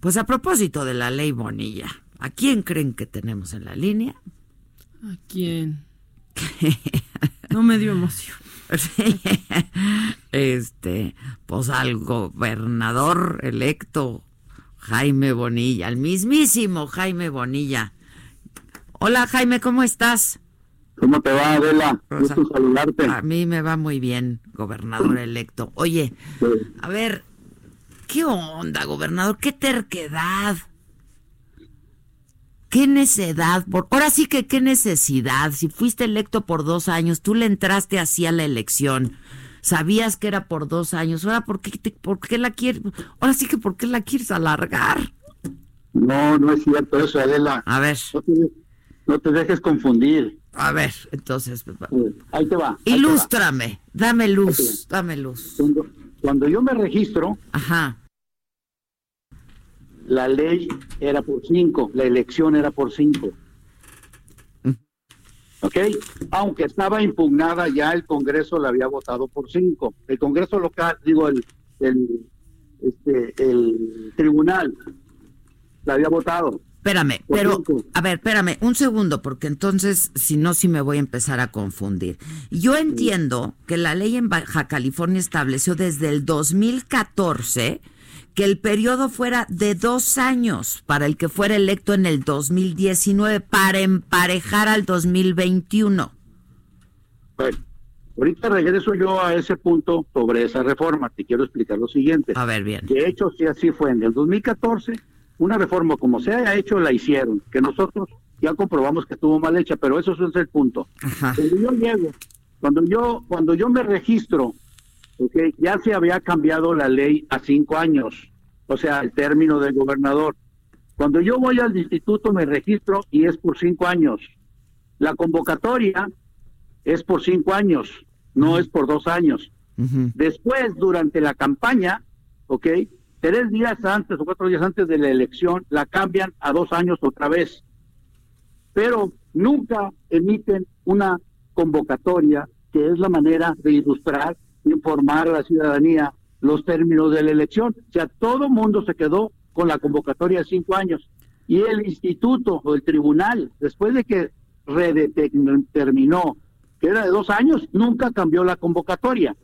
Pues a propósito de la ley Bonilla. ¿A quién creen que tenemos en la línea? ¿A quién? no me dio emoción. este, pues al gobernador electo Jaime Bonilla, al mismísimo Jaime Bonilla. Hola Jaime, ¿cómo estás? ¿Cómo te va, Adela? Gusto saludarte. A mí me va muy bien, gobernador electo. Oye, a ver, ¿qué onda, gobernador? ¿Qué terquedad? qué necedad, por, ahora sí que qué necesidad, si fuiste electo por dos años, tú le entraste así a la elección, sabías que era por dos años, ahora por qué, por qué la quieres, ahora sí que por qué la quieres alargar. No, no es cierto eso, Adela. A ver. No te, dejes confundir. A ver, entonces. Ahí te va. Ilústrame, dame luz, dame luz. Cuando, cuando yo me registro, Ajá la ley era por cinco, la elección era por cinco. ¿Ok? Aunque estaba impugnada, ya el Congreso la había votado por cinco. El Congreso local, digo, el, el, este, el tribunal la había votado. Espérame, pero, a ver, espérame, un segundo, porque entonces, si no, sí me voy a empezar a confundir. Yo entiendo que la ley en Baja California estableció desde el 2014 que el periodo fuera de dos años para el que fuera electo en el 2019 para emparejar al 2021. Bueno, ahorita regreso yo a ese punto sobre esa reforma. Te quiero explicar lo siguiente. A ver, bien. De hecho, si así fue en el 2014, una reforma como se haya hecho la hicieron, que nosotros ya comprobamos que estuvo mal hecha, pero eso es el punto. Cuando yo llego, cuando yo, cuando yo me registro Okay, ya se había cambiado la ley a cinco años, o sea, el término del gobernador. Cuando yo voy al instituto me registro y es por cinco años. La convocatoria es por cinco años, no es por dos años. Después, durante la campaña, ok, tres días antes o cuatro días antes de la elección, la cambian a dos años otra vez. Pero nunca emiten una convocatoria que es la manera de ilustrar informar a la ciudadanía los términos de la elección. O sea, todo mundo se quedó con la convocatoria de cinco años. Y el instituto o el tribunal, después de que redeterminó que era de dos años, nunca cambió la convocatoria,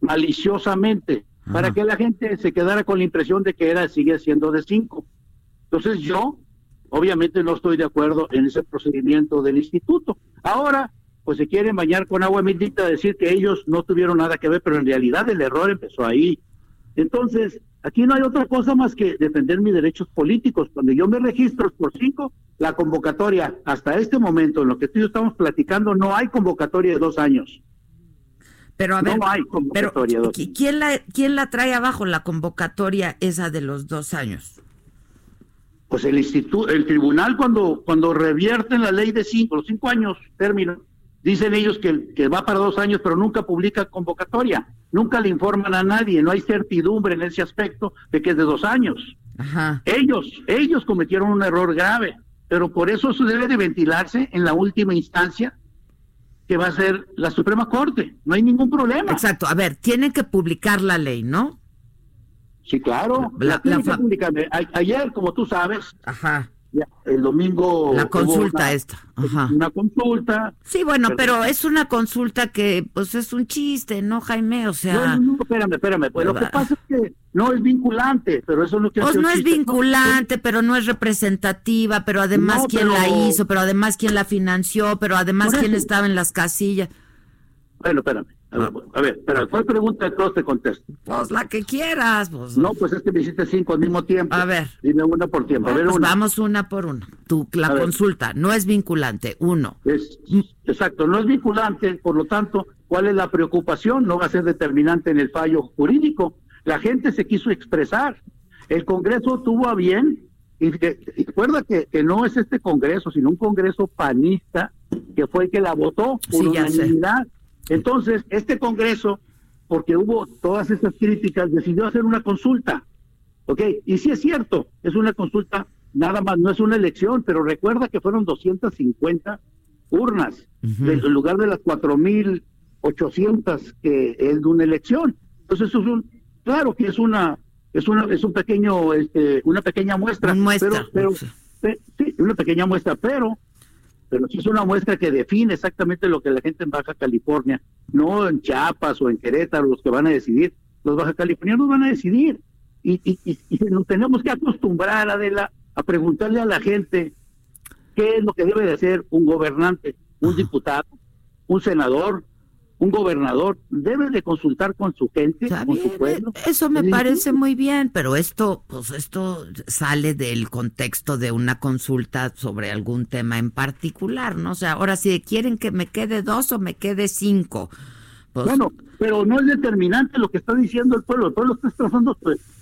maliciosamente, para que la gente se quedara con la impresión de que era sigue siendo de cinco. Entonces yo, obviamente, no estoy de acuerdo en ese procedimiento del instituto. Ahora, pues se quieren bañar con agua bendita, decir que ellos no tuvieron nada que ver, pero en realidad el error empezó ahí. Entonces, aquí no hay otra cosa más que defender mis derechos políticos. Cuando yo me registro por cinco, la convocatoria, hasta este momento, en lo que tú y yo estamos platicando, no hay convocatoria de dos años. Pero a ver, no hay convocatoria pero, ¿quién la, ¿quién la trae abajo la convocatoria esa de los dos años? Pues el instituto, el tribunal cuando cuando revierten la ley de cinco, los cinco años término, Dicen ellos que, que va para dos años, pero nunca publica convocatoria. Nunca le informan a nadie. No hay certidumbre en ese aspecto de que es de dos años. Ellos, ellos cometieron un error grave, pero por eso eso debe de ventilarse en la última instancia, que va a ser la Suprema Corte. No hay ningún problema. Exacto. A ver, tienen que publicar la ley, ¿no? Sí, claro. La, Ayer, como tú sabes, Ajá el domingo. La consulta esta. Ajá. Una consulta. Sí, bueno, pero, es una consulta que, pues es un chiste, ¿no, Jaime? O sea. No, no, espérame, espérame. Pues lo que pasa es que no es vinculante, pero eso no quiere Pues no es vinculante, pero no es representativa, pero además quién la hizo, pero además quién la financió, pero además quién estaba en las casillas. Bueno, espérame. A ver, pero ¿cuál pregunta todos te contesto? Pues la que quieras. Pues. No, pues es que me hiciste cinco al mismo tiempo. A ver. Dime una por tiempo. a ver, pues vamos una por una. Tu, la consulta no es vinculante, uno. Es, exacto, no es vinculante, por lo tanto, ¿cuál es la preocupación? No va a ser determinante en el fallo jurídico. La gente se quiso expresar. El Congreso tuvo a bien, y, recuerda que, no es este Congreso, sino un Congreso panista que fue el que la votó por unanimidad. Entonces, este Congreso, porque hubo todas esas críticas, decidió hacer una consulta. ¿Ok? Y sí es cierto, es una consulta, nada más, no es una elección, pero recuerda que fueron 250 urnas, en lugar de las 4.800 que es de una elección. Entonces, eso es un, claro que es una es una es un pequeño este, una pequeña muestra, muestra. pero, pero sí, una pequeña muestra, pero pero sí es una muestra que define exactamente lo que la gente en Baja California, no en Chiapas o en Querétaro los que van a decidir, los baja californianos van a decidir. Y, y, y, nos tenemos que acostumbrar Adela a preguntarle a la gente qué es lo que debe de hacer un gobernante, un diputado, un senador, un gobernador debe de consultar con su gente, con su pueblo. Eso me parece muy bien, pero esto, pues esto sale del contexto de una consulta sobre algún tema en particular, ¿no? O sea, ahora si quieren que me quede dos o me quede cinco. Pues bueno, pero no es determinante lo que está diciendo el pueblo, el pueblo está expresando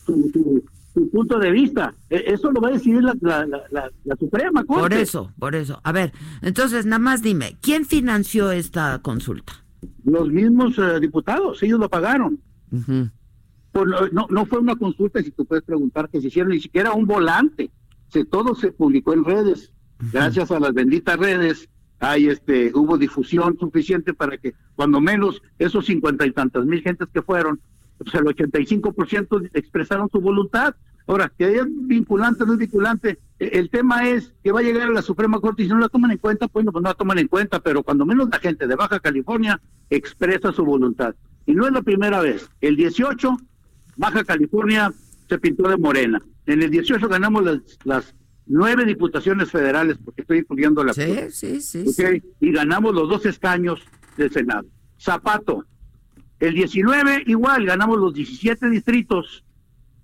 su, punto de vista. E, eso lo va a decidir la, la, Suprema Corte. Por eso, por eso. A ver, entonces nada más dime, ¿quién financió esta consulta? Los mismos eh, diputados, ellos lo pagaron. no, no fue una consulta, si tú puedes preguntar, que se hicieron ni siquiera un volante. Se, todo se publicó en redes. Gracias a las benditas redes, hay este, hubo difusión suficiente para que, cuando menos, esos cincuenta y tantas mil gentes que fueron, pues el 85% expresaron su voluntad. Ahora, que es vinculante o no es vinculante, el tema es que va a llegar a la Suprema Corte y si no la toman en cuenta, pues no, pues no la toman en cuenta, pero cuando menos la gente de Baja California expresa su voluntad. Y no es la primera vez. El 18, Baja California se pintó de morena. En el 18 ganamos las, las nueve diputaciones federales, porque estoy incluyendo la... Sí, sí, sí, Y ganamos los dos escaños del Senado. Zapato. El 19 igual, ganamos los 17 distritos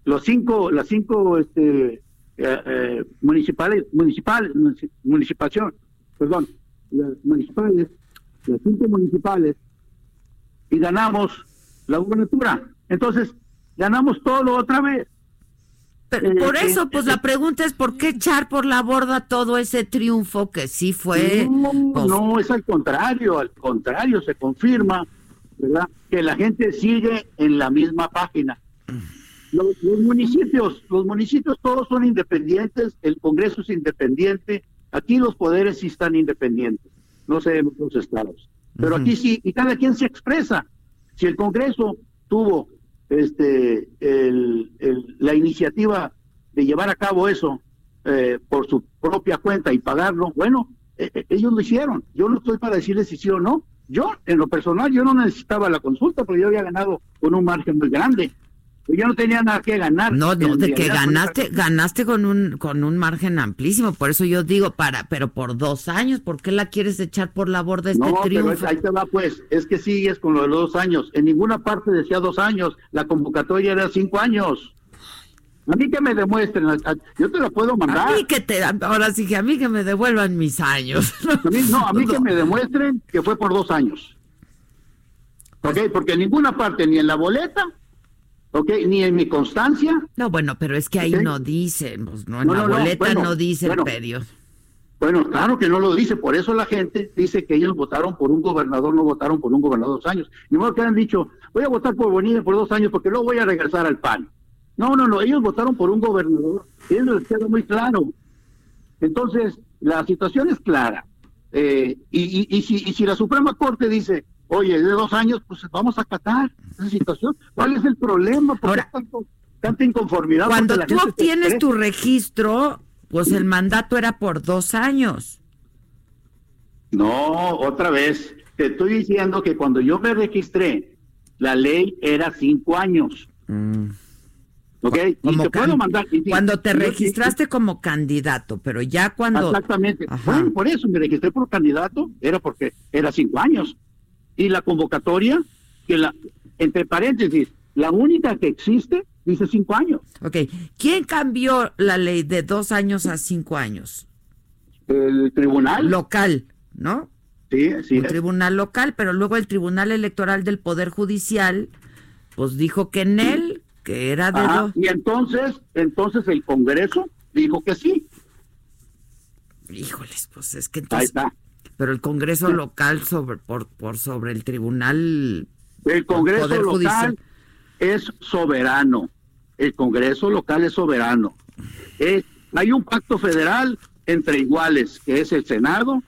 los cinco, las cinco este, eh, eh, municipales, municipales, municipalización, perdón, las municipales, las cinco municipales, y ganamos la gubernatura. Entonces, ganamos todo otra vez. Pero por eh, eso, pues la pregunta es, ¿por qué echar por la borda todo ese triunfo que sí fue? No, pues no, es al contrario, al contrario, se confirma, ¿verdad? Que la gente sigue en la misma página. Los, municipios, los municipios todos son independientes, el Congreso es independiente, aquí los poderes sí están independientes, no sé en otros estados, pero aquí sí, y cada quien se expresa. Si el Congreso tuvo este el, la iniciativa de llevar a cabo eso eh, por su propia cuenta y pagarlo, bueno, e, e, ellos lo hicieron. Yo no estoy para decirles si sí o no. Yo, en lo personal, yo no necesitaba la consulta porque yo había ganado con un margen muy grande yo no tenía nada que ganar. No, no, de que ganaste, ganaste con un, con un margen amplísimo, por eso yo digo, para, pero por dos años, ¿por qué la quieres echar por la borda este no, triunfo? Pero ahí te va pues, es que sigues con lo de los dos años, en ninguna parte decía dos años, la convocatoria era cinco años. A mí que me demuestren, yo te la puedo mandar. A mí que te, ahora sí que a mí que me devuelvan mis años. no, a mí que me demuestren que fue por dos años. ¿Ok? Porque en ninguna parte, ni en la boleta, ¿ok? Ni en mi constancia. No, bueno, pero es que ahí no dice, pues, no, en la boleta no, dice el periodo. Bueno, claro que no lo dice, por eso la gente dice que ellos votaron por un gobernador, no votaron por un gobernador dos años. Ni modo que han dicho, voy a votar por Bonilla por dos años porque luego voy a regresar al PAN. No, no, no, ellos votaron por un gobernador, eso les queda muy claro. Entonces, la situación es clara. Eh, y, y, si, y si la Suprema Corte dice, Oye, de dos años, pues vamos a acatar esa situación. ¿Cuál es el problema? ¿Por qué tanto, tanta inconformidad? Cuando tú obtienes tu registro, pues el mandato era por dos años. No, otra vez. Te estoy diciendo que cuando yo me registré, la ley era cinco años. Mm. ¿Ok? y te puedo mandar. cuando te registraste como candidato, pero ya cuando. Exactamente. Bueno, por eso me registré por candidato, era porque era cinco años y la convocatoria, que la, entre paréntesis, la única que existe, dice cinco años. Ok. ¿Quién cambió la ley de dos años a cinco años? El tribunal. Local, ¿no? Sí, sí. Un tribunal local, pero luego el Tribunal Electoral del Poder Judicial, pues dijo que en él que era de Y entonces, entonces el Congreso dijo que sí. Híjoles, pues es que entonces... Ahí está. Pero el Congreso local sobre por, por sobre el Tribunal... El Congreso local es soberano. El Congreso local es soberano. hay un pacto federal entre iguales, que es el Senado,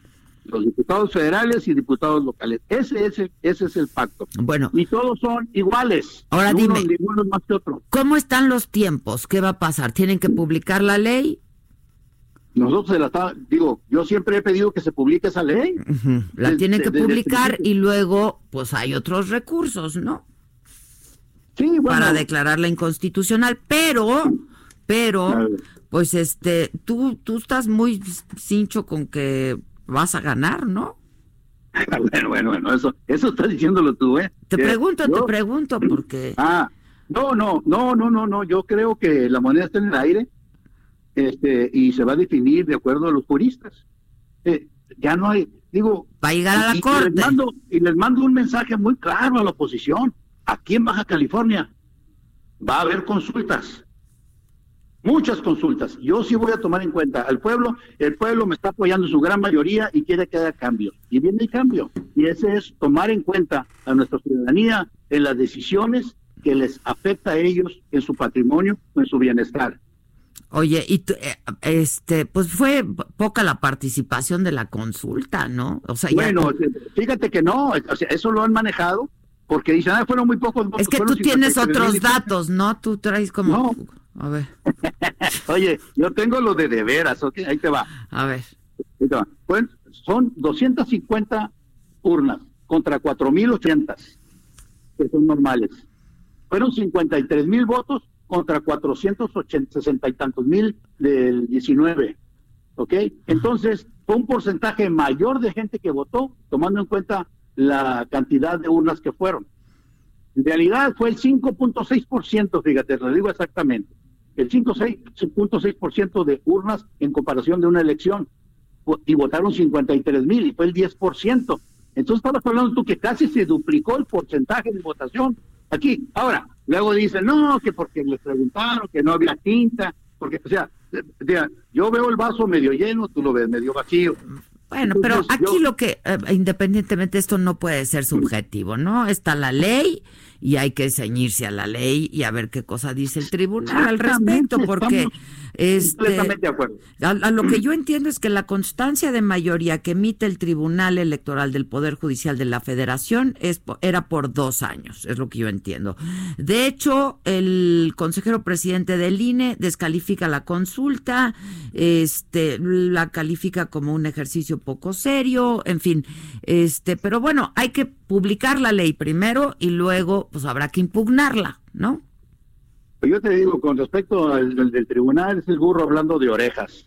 los diputados federales y diputados locales. Ese es el, ese es el pacto. Bueno. Y todos son iguales. Ahora dime, más que otro. ¿cómo están los tiempos? ¿Qué va a pasar? ¿Tienen que publicar la ley? Nosotros se la está, digo, yo siempre he pedido que se publique esa ley. La tienen que publicar y luego, pues hay otros recursos, ¿no? Sí, bueno. Para declararla inconstitucional, pero, pero, pues este, tú, tú estás muy cincho con que vas a ganar, ¿no? bueno, bueno, bueno, eso, eso estás diciéndolo tú, ¿eh? Te pregunto, te pregunto, porque... Ah, no, no, no, no, no, no, yo creo que la moneda está en el aire este, y se va a definir de acuerdo a los juristas. Eh, ya no hay, digo... Va a llegar a la corte. Y les, mando, y les mando un mensaje muy claro a la oposición. Aquí en Baja California va a haber consultas muchas consultas. Yo sí voy a tomar en cuenta al pueblo. El pueblo me está apoyando en su gran mayoría y quiere que haya cambios. Y viene el cambio. Y ese es tomar en cuenta a nuestra ciudadanía en las decisiones que les afecta a ellos en su patrimonio o en su bienestar. Oye, y eh, este, pues fue poca la participación de la consulta, ¿no? O sea, bueno, fíjate que no, o sea, eso lo han manejado porque dicen, ah, fueron muy pocos votos. Es que tú tienes otros datos, ¿no? Tú traes como... No. A ver. Oye, yo tengo lo de de veras, ¿ok? Ahí te va. A ver. Pues, son 250 urnas contra 4.080 que son normales. Fueron 53 mil votos contra 460 y tantos mil del 19. ¿Ok? Entonces, fue un porcentaje mayor de gente que votó, tomando en cuenta la cantidad de urnas que fueron. En realidad fue el 5.6%, fíjate, lo digo exactamente. El 5.6% de urnas en comparación de una elección. Y votaron 53 mil y fue el 10%. Entonces estabas hablando tú que casi se duplicó el porcentaje de votación aquí. Ahora, luego dicen, no, que porque les preguntaron, que no había tinta, porque, o sea, yo veo el vaso medio lleno, tú lo ves medio vacío. Bueno, pero aquí lo que, eh, independientemente, esto no puede ser subjetivo, ¿no? Está la ley y hay que ceñirse a la ley y a ver qué cosa dice el tribunal al respecto, porque este, A, lo que yo entiendo es que la constancia de mayoría que emite el Tribunal Electoral del Poder Judicial de la Federación es, era por dos años, es lo que yo entiendo. De hecho, el consejero presidente del INE descalifica la consulta, este, la califica como un ejercicio poco serio, en fin, este, pero bueno, hay que publicar la ley primero y luego, pues habrá que impugnarla, ¿no? Yo te digo, con respecto al, del tribunal, es el burro hablando de orejas.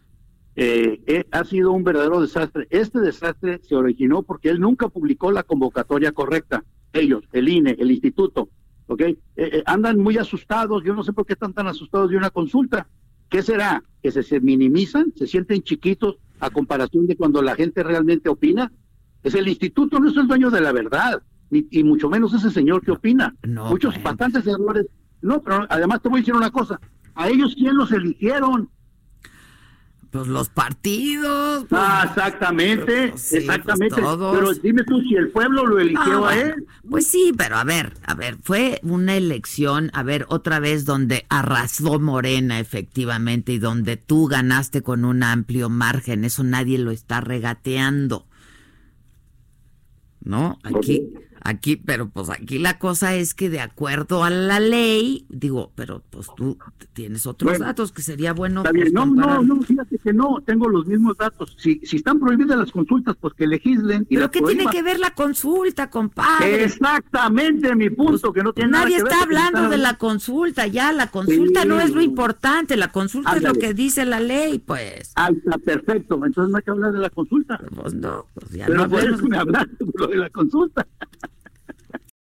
Eh, eh, ha sido un verdadero desastre. Este desastre se originó porque él nunca publicó la convocatoria correcta. Ellos, el INE, el instituto, ¿ok? Eh, andan muy asustados. Yo no sé por qué están tan asustados de una consulta. ¿Qué será? ¿Que se, se minimizan? ¿Se sienten chiquitos a comparación de cuando la gente realmente opina? Es el instituto, no es el dueño de la verdad, y mucho menos ese señor que opina. Muchos, bastantes errores no, pero además te voy a decir una cosa. ¿A ellos quién los eligieron? Pues los partidos. Pues, ah, exactamente, pues, exactamente. pero dime tú si el pueblo lo eligió a él. Pues sí, pero a ver, a ver, fue una elección, a ver, otra vez donde arrasó Morena efectivamente y donde tú ganaste con un amplio margen, eso nadie lo está regateando. ¿No? Aquí, Aquí, pero pues aquí la cosa es que de acuerdo a la ley, digo, pero pues tú tienes otros datos que sería bueno. Pues, no, no, no, fíjate que no, tengo los mismos datos. Si, si están prohibidas las consultas, pues que legislen. ¿Pero qué tiene que ver la consulta, compadre? Exactamente mi punto, que no tiene Nadie nada que está hablando de la consulta, ya, la consulta no es lo importante, la consulta es lo que dice la ley, pues. Ah, está perfecto, entonces no hay que hablar de la consulta. Pues no, pues ya pero no. Pero hablar de la consulta.